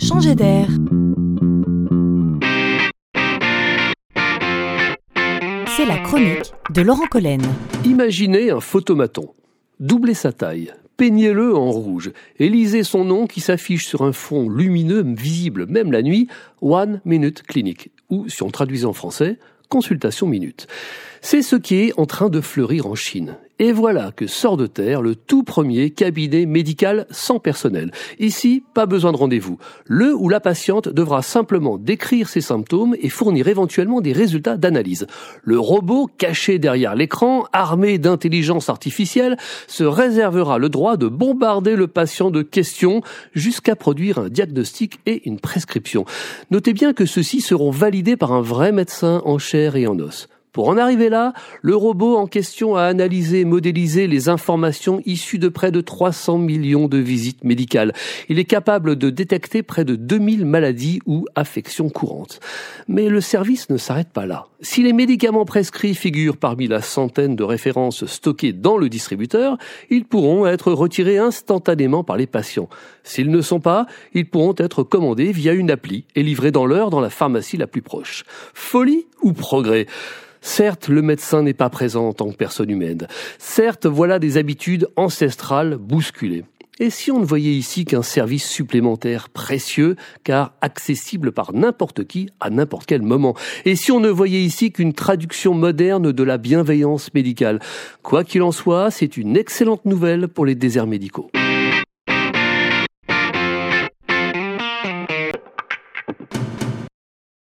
Changer d'air. C'est la chronique de Laurent Collen. Imaginez un photomaton. Doublez sa taille, peignez-le en rouge et lisez son nom qui s'affiche sur un fond lumineux visible même la nuit, One Minute Clinic, ou si on traduisait en français, consultation minute. C'est ce qui est en train de fleurir en Chine. Et voilà que sort de terre le tout premier cabinet médical sans personnel. Ici, pas besoin de rendez-vous. Le ou la patiente devra simplement décrire ses symptômes et fournir éventuellement des résultats d'analyse. Le robot, caché derrière l'écran, armé d'intelligence artificielle, se réservera le droit de bombarder le patient de questions jusqu'à produire un diagnostic et une prescription. Notez bien que ceux-ci seront validés par un vrai médecin en chair et en os. Pour en arriver là, le robot en question a analysé et modélisé les informations issues de près de 300 millions de visites médicales. Il est capable de détecter près de 2000 maladies ou affections courantes. Mais le service ne s'arrête pas là. Si les médicaments prescrits figurent parmi la centaine de références stockées dans le distributeur, ils pourront être retirés instantanément par les patients. S'ils ne sont pas, ils pourront être commandés via une appli et livrés dans l'heure dans la pharmacie la plus proche. Folie ou progrès? Certes, le médecin n'est pas présent en tant que personne humaine. Certes, voilà des habitudes ancestrales bousculées. Et si on ne voyait ici qu'un service supplémentaire précieux, car accessible par n'importe qui à n'importe quel moment? Et si on ne voyait ici qu'une traduction moderne de la bienveillance médicale? Quoi qu'il en soit, c'est une excellente nouvelle pour les déserts médicaux.